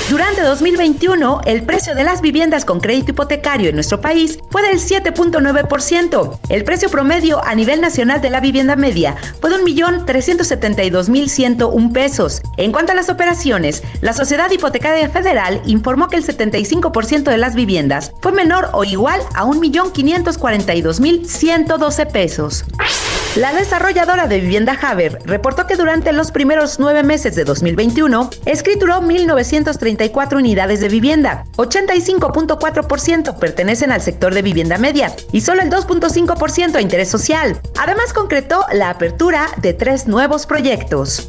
Durante 2021, el precio de las viviendas con crédito hipotecario en nuestro país fue del 7.9%. El precio promedio a nivel nacional de la vivienda media fue de 1.372.101 pesos. En cuanto a las operaciones, la Sociedad Hipotecaria Federal informó que el 75% de las viviendas fue menor o igual a 1.542.112 pesos. La desarrolladora de vivienda Haber reportó que durante los primeros nueve meses de 2021 escrituró 1.934 unidades de vivienda, 85.4% pertenecen al sector de vivienda media y solo el 2.5% a interés social. Además concretó la apertura de tres nuevos proyectos.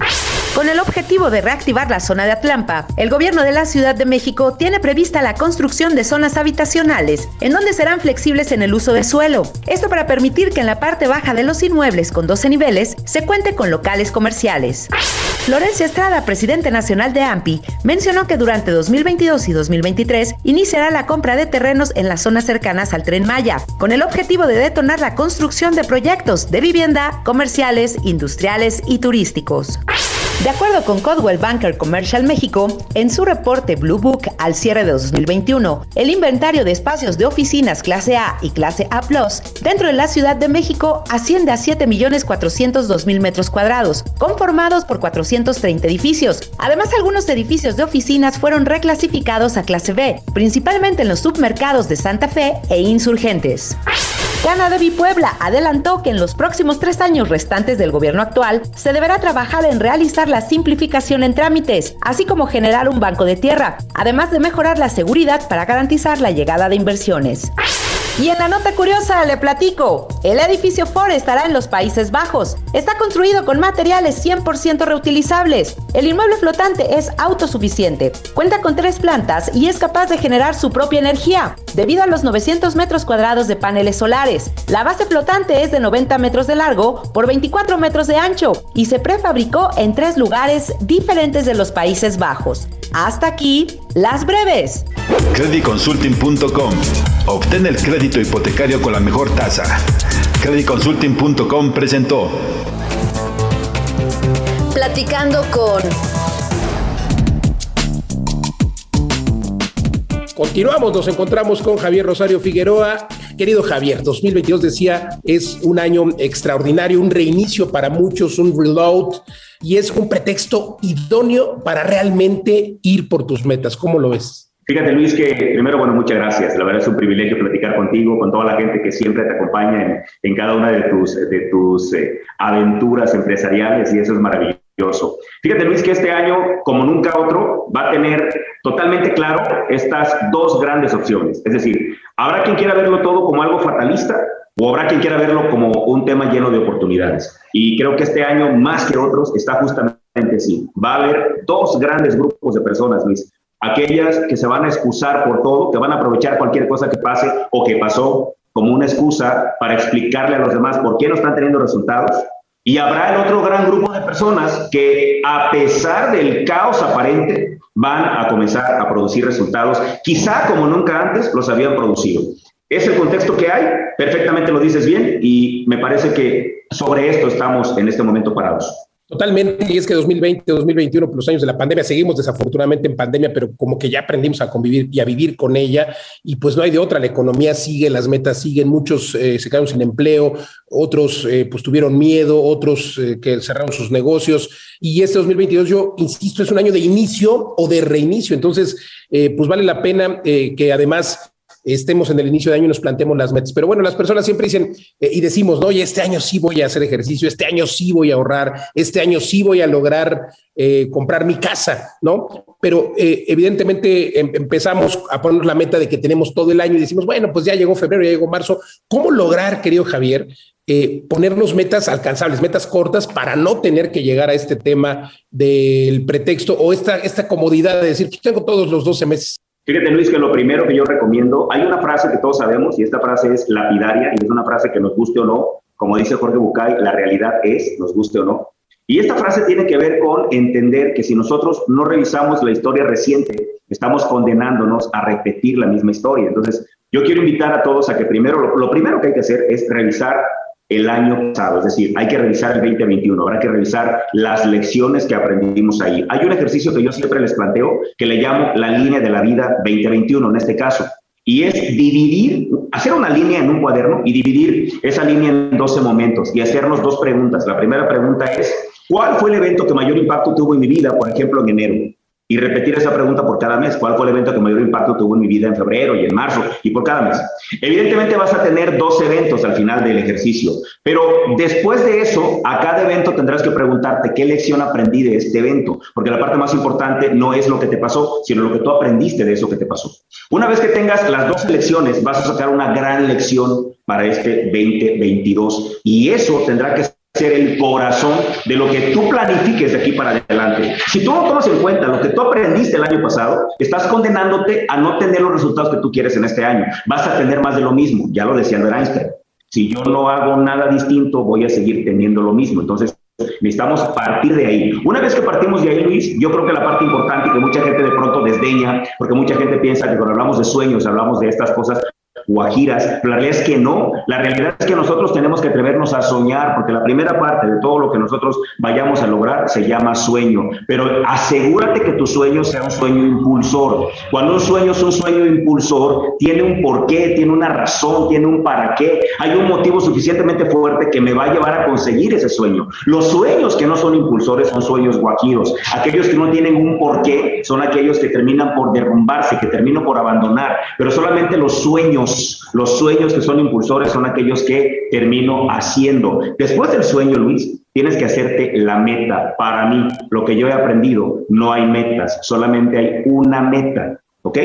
Con el objetivo de reactivar la zona de Atlampa, el gobierno de la Ciudad de México tiene prevista la construcción de zonas habitacionales, en donde serán flexibles en el uso de suelo. Esto para permitir que en la parte baja de los inmuebles con 12 niveles se cuente con locales comerciales. Florencia Estrada, presidente nacional de AMPI, mencionó que durante 2022 y 2023 iniciará la compra de terrenos en las zonas cercanas al tren Maya, con el objetivo de detonar la construcción de proyectos de vivienda, comerciales, industriales y turísticos. De acuerdo con Codwell Banker Commercial México, en su reporte Blue Book al cierre de 2021, el inventario de espacios de oficinas clase A y clase A dentro de la Ciudad de México asciende a 7.402.000 metros cuadrados, conformados por 430 edificios. Además, algunos edificios de oficinas fueron reclasificados a clase B, principalmente en los submercados de Santa Fe e Insurgentes. Canadevi Puebla adelantó que en los próximos tres años restantes del gobierno actual se deberá trabajar en realizar la simplificación en trámites, así como generar un banco de tierra, además de mejorar la seguridad para garantizar la llegada de inversiones. Y en la nota curiosa le platico, el edificio Ford estará en los Países Bajos. Está construido con materiales 100% reutilizables. El inmueble flotante es autosuficiente, cuenta con tres plantas y es capaz de generar su propia energía, debido a los 900 metros cuadrados de paneles solares. La base flotante es de 90 metros de largo por 24 metros de ancho y se prefabricó en tres lugares diferentes de los Países Bajos. Hasta aquí, las breves. Creditconsulting.com. Obtén el crédito hipotecario con la mejor tasa. Creditconsulting.com presentó. Platicando con... Continuamos, nos encontramos con Javier Rosario Figueroa. Querido Javier, 2022 decía es un año extraordinario, un reinicio para muchos, un reload y es un pretexto idóneo para realmente ir por tus metas. ¿Cómo lo ves? Fíjate, Luis, que primero, bueno, muchas gracias. La verdad es un privilegio platicar contigo, con toda la gente que siempre te acompaña en, cada una de tus, eh, aventuras empresariales y eso es maravilloso. Fíjate, Luis, que este año, como nunca otro, va a tener totalmente claro estas dos grandes opciones. Es decir, habrá quien quiera verlo todo como algo fatalista o habrá quien quiera verlo como un tema lleno de oportunidades. Y creo que este año, más que otros, está justamente así. Va a haber dos grandes grupos de personas, Luis. Aquellas que se van a excusar por todo, que van a aprovechar cualquier cosa que pase o que pasó como una excusa para explicarle a los demás por qué no están teniendo resultados. Y habrá el otro gran grupo de personas que a pesar del caos aparente van a comenzar a producir resultados, quizá como nunca antes los habían producido. Es el contexto que hay, perfectamente lo dices bien y me parece que sobre esto estamos en este momento parados. Totalmente, y es que 2020, 2021, los años de la pandemia, seguimos desafortunadamente en pandemia, pero como que ya aprendimos a convivir y a vivir con ella, y pues no hay de otra, la economía sigue, las metas siguen, muchos eh, se quedaron sin empleo, otros eh, pues tuvieron miedo, otros eh, que cerraron sus negocios, y este 2022, yo insisto, es un año de inicio o de reinicio, entonces pues vale la pena que además estemos en el inicio de año y nos planteemos las metas. Pero bueno, las personas siempre dicen eh, y decimos, no, y este año sí voy a hacer ejercicio, este año sí voy a ahorrar, este año sí voy a lograr eh, comprar mi casa, ¿no? Pero eh, evidentemente em, empezamos a poner la meta de que tenemos todo el año y decimos, bueno, pues ya llegó febrero, ya llegó marzo. ¿Cómo lograr, querido Javier, ponernos metas alcanzables, metas cortas para no tener que llegar a este tema del pretexto o esta, esta comodidad de decir, pues tengo todos los 12 meses Fíjate, Luis, que lo primero que yo recomiendo, hay una frase que todos sabemos y esta frase es lapidaria y es una frase que nos guste o no, como dice Jorge Bucay, la realidad es, nos guste o no. Y esta frase tiene que ver con entender que si nosotros no revisamos la historia reciente, estamos condenándonos a repetir la misma historia. Entonces, yo quiero invitar a todos a que primero, lo, lo primero que hay que hacer es revisar el año pasado, es decir, hay que revisar el 2021, habrá que revisar las lecciones que aprendimos ahí. Hay un ejercicio que yo siempre les planteo que le llamo la línea de la vida 2021 en este caso, y es dividir, hacer una línea en un cuaderno y dividir esa línea en 12 momentos y hacernos dos preguntas. La primera pregunta es, ¿cuál fue el evento que mayor impacto tuvo en mi vida, por ejemplo, en enero? Y repetir esa pregunta por cada mes. ¿Cuál fue el evento que mayor impacto tuvo en mi vida en febrero y en marzo y por cada mes? Evidentemente vas a tener dos eventos al final del ejercicio, pero después de eso, a cada evento tendrás que preguntarte qué lección aprendí de este evento, porque la parte más importante no es lo que te pasó, sino lo que tú aprendiste de eso que te pasó. Una vez que tengas las dos lecciones, vas a sacar una gran lección para este 2022 y eso tendrá que ser el corazón de lo que tú planifiques de aquí para adelante. Si tú no tomas en cuenta lo que tú aprendiste el año pasado, estás condenándote a no tener los resultados que tú quieres en este año. Vas a tener más de lo mismo, ya lo decía Albert Einstein. Si yo no hago nada distinto, voy a seguir teniendo lo mismo. Entonces, necesitamos partir de ahí. Una vez que partimos de ahí, Luis, yo creo que la parte importante que mucha gente de pronto desdeña, porque mucha gente piensa que cuando hablamos de sueños, hablamos de estas cosas guajiras, la realidad es que no, la realidad es que nosotros tenemos que atrevernos a soñar, porque la primera parte de todo lo que nosotros vayamos a lograr se llama sueño, pero asegúrate que tu sueño sea un sueño impulsor. Cuando un sueño es un sueño impulsor, tiene un porqué, tiene una razón, tiene un para qué, hay un motivo suficientemente fuerte que me va a llevar a conseguir ese sueño. Los sueños que no son impulsores son sueños guajiros, aquellos que no tienen un porqué son aquellos que terminan por derrumbarse, que terminan por abandonar, pero solamente los sueños los sueños que son impulsores son aquellos que termino haciendo. Después del sueño, Luis, tienes que hacerte la meta. Para mí, lo que yo he aprendido, no hay metas, solamente hay una meta. ¿Ok?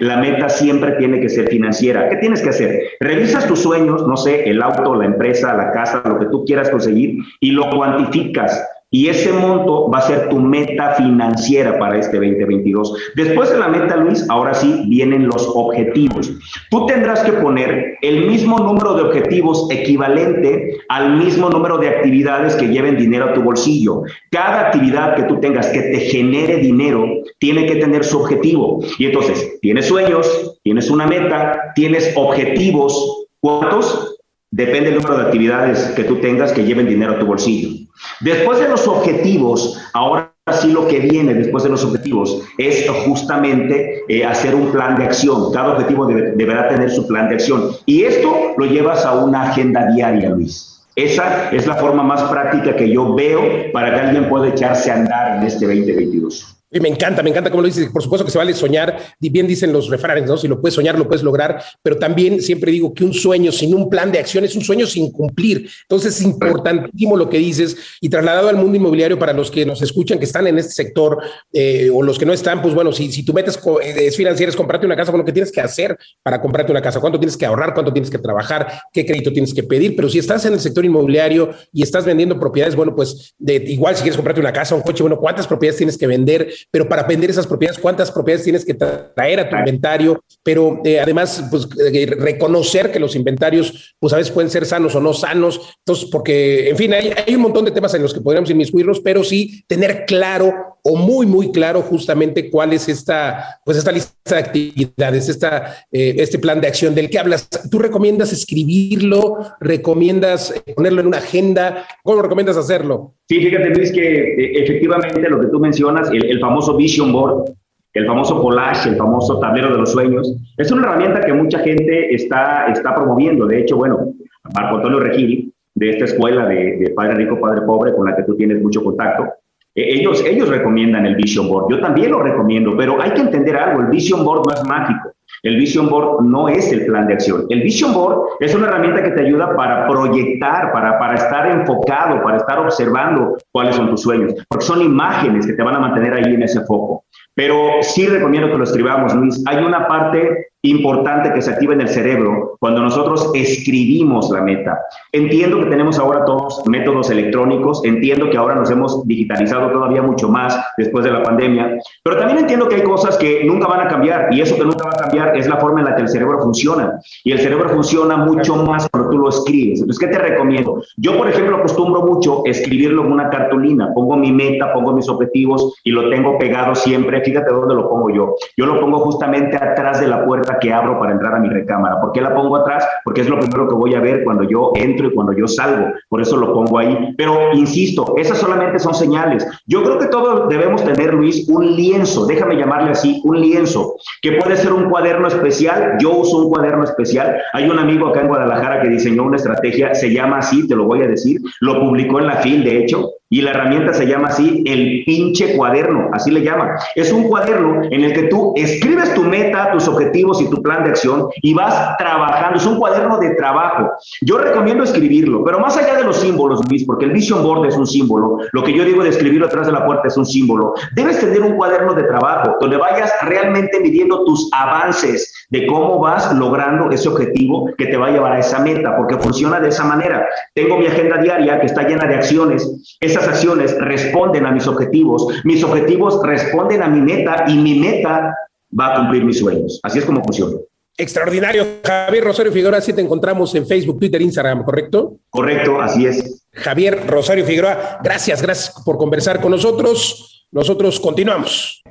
La meta siempre tiene que ser financiera. ¿Qué tienes que hacer? Revisas tus sueños, no sé, el auto, la empresa, la casa, lo que tú quieras conseguir y lo cuantificas y ese monto va a ser tu meta financiera para este 2022. Después de la meta, Luis, ahora sí vienen los objetivos. Tú tendrás que poner el mismo número de objetivos equivalente al mismo número de actividades que lleven dinero a tu bolsillo. Cada actividad que tú tengas que te genere dinero tiene que tener su objetivo. Y entonces, tienes sueños, tienes una meta, tienes objetivos. ¿Cuántos? Depende del número de actividades que tú tengas que lleven dinero a tu bolsillo. Después de los objetivos, ahora sí lo que viene después de los objetivos es justamente eh, hacer un plan de acción. Cada objetivo deberá tener su plan de acción. Y esto lo llevas a una agenda diaria, Luis. Esa es la forma más práctica que yo veo para que alguien pueda echarse a andar en este 2022. Y me encanta, me encanta como lo dices. Por supuesto que se vale soñar, bien dicen los refranes, ¿no? Si lo puedes soñar, lo puedes lograr, pero también siempre digo que un sueño sin un plan de acción es un sueño sin cumplir. Entonces es importantísimo lo que dices y trasladado al mundo inmobiliario para los que nos escuchan, que están en este sector eh, o los que no están, pues bueno, si, si tu metes eh, es financiera, es comprarte una casa, bueno, ¿qué tienes que hacer para comprarte una casa? ¿Cuánto tienes que ahorrar? ¿Cuánto tienes que trabajar? ¿Qué crédito tienes que pedir? Pero si estás en el sector inmobiliario y estás vendiendo propiedades, bueno, pues igual si quieres comprarte una casa, un coche, bueno, ¿cuántas propiedades tienes que vender? Pero para vender esas propiedades, ¿cuántas propiedades tienes que traer a tu inventario? Pero eh, además, pues eh, reconocer que los inventarios, pues a veces pueden ser sanos o no sanos. Entonces, porque, en fin, hay, hay un montón de temas en los que podríamos inmiscuirnos, pero sí tener claro o muy, muy claro justamente cuál es esta, pues esta lista de actividades, esta, eh, este plan de acción del que hablas. ¿Tú recomiendas escribirlo? ¿Recomiendas ponerlo en una agenda? ¿Cómo recomiendas hacerlo? Sí, fíjate Luis que eh, efectivamente lo que tú mencionas, el, famoso Vision Board, el famoso collage, el famoso tablero de los sueños, es una herramienta que mucha gente está, está promoviendo. De hecho, bueno, Marco Antonio Regil, de esta escuela de, Padre Rico, Padre Pobre, con la que tú tienes mucho contacto, eh, ellos, ellos recomiendan el Vision Board. Yo también lo recomiendo, pero hay que entender algo, el Vision Board no es mágico. El Vision Board no es el plan de acción. El Vision Board es una herramienta que te ayuda para proyectar, para, para estar enfocado, para estar observando cuáles son tus sueños, porque son imágenes que te van a mantener ahí en ese foco. Pero sí recomiendo que lo escribamos, Luis. Hay una parte importante que se activa en el cerebro cuando nosotros escribimos la meta. Entiendo que tenemos ahora todos métodos electrónicos, entiendo que ahora nos hemos digitalizado todavía mucho más después de la pandemia, pero también entiendo que hay cosas que nunca van a cambiar y eso que nunca va a cambiar es la forma en la que el cerebro funciona y el cerebro funciona mucho más cuando tú lo escribes. Entonces, ¿qué te recomiendo? Yo, por ejemplo, acostumbro mucho escribirlo en una cartulina, pongo mi meta, pongo mis objetivos y lo tengo pegado siempre. Fíjate dónde lo pongo yo. Yo lo pongo justamente atrás de la puerta que abro para entrar a mi recámara. ¿Por qué la pongo atrás? Porque es lo primero que voy a ver cuando yo entro y cuando yo salgo. Por eso lo pongo ahí. Pero insisto, esas solamente son señales. Yo creo que todos debemos tener, Luis, un lienzo, déjame llamarle así, un lienzo, que puede ser un cuaderno especial. Yo uso un cuaderno especial. Hay un amigo acá en Guadalajara que diseñó una estrategia, se llama así, te lo voy a decir, lo publicó en la FIL, de hecho, y la herramienta se llama así, el pinche cuaderno, así le llama. Es un cuaderno en el que tú escribes tu meta, tus objetivos y tu plan de acción y vas trabajando. Es un cuaderno de trabajo. Yo recomiendo escribirlo, pero más allá de los símbolos, Luis, porque el Vision Board es un símbolo, lo que yo digo de escribirlo atrás de la puerta es un símbolo. Debes tener un cuaderno de trabajo donde vayas realmente midiendo tus avances de cómo vas logrando ese objetivo que te va a llevar a esa meta, porque funciona de esa manera. Tengo mi agenda diaria que está llena de acciones acciones responden a mis objetivos, mis objetivos responden a mi meta y mi meta va a cumplir mis sueños. Así es como funciona. Extraordinario. Javier Rosario Figueroa, si te encontramos en Facebook, Twitter, Instagram, ¿correcto? Correcto, así es. Javier Rosario Figueroa, gracias, gracias por conversar con nosotros. Nosotros continuamos.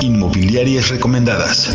Inmobiliarias recomendadas.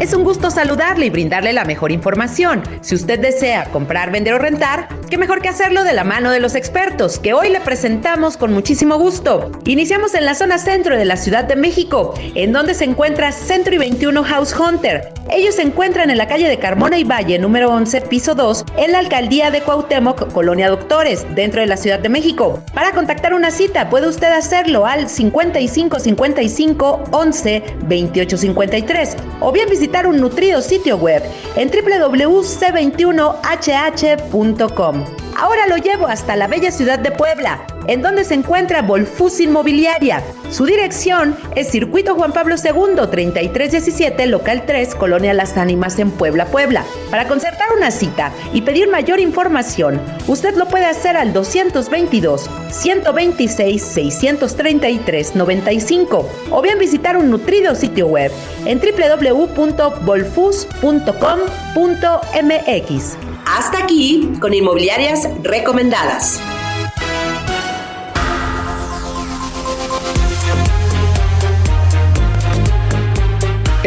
Es un gusto saludarle y brindarle la mejor información. Si usted desea comprar, vender o rentar, qué mejor que hacerlo de la mano de los expertos, que hoy le presentamos con muchísimo gusto. Iniciamos en la zona centro de la Ciudad de México, en donde se encuentra Centro y 21 House Hunter. Ellos se encuentran en la calle de Carmona y Valle, número 11, piso 2, en la alcaldía de Cuauhtémoc, Colonia Doctores, dentro de la Ciudad de México. Para contactar una cita, puede usted hacerlo al 55 55 11 28 53 o bien visitar un nutrido sitio web en www.c21hh.com. Ahora lo llevo hasta la bella ciudad de Puebla, en donde se encuentra Volfus Inmobiliaria. Su dirección es Circuito Juan Pablo II, 3317, local 3, Colonia Las Ánimas en Puebla, Puebla. Para concertar una cita y pedir mayor información, usted lo puede hacer al 222 126 633 95 o bien visitar un nutrido sitio web en www.volfus.com.mx. Hasta aquí con inmobiliarias recomendadas.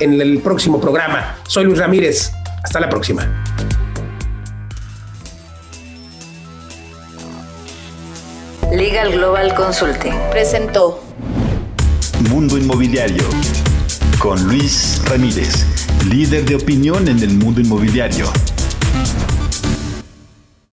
en el próximo programa. Soy Luis Ramírez. Hasta la próxima. Legal Global Consulting presentó Mundo Inmobiliario con Luis Ramírez, líder de opinión en el mundo inmobiliario.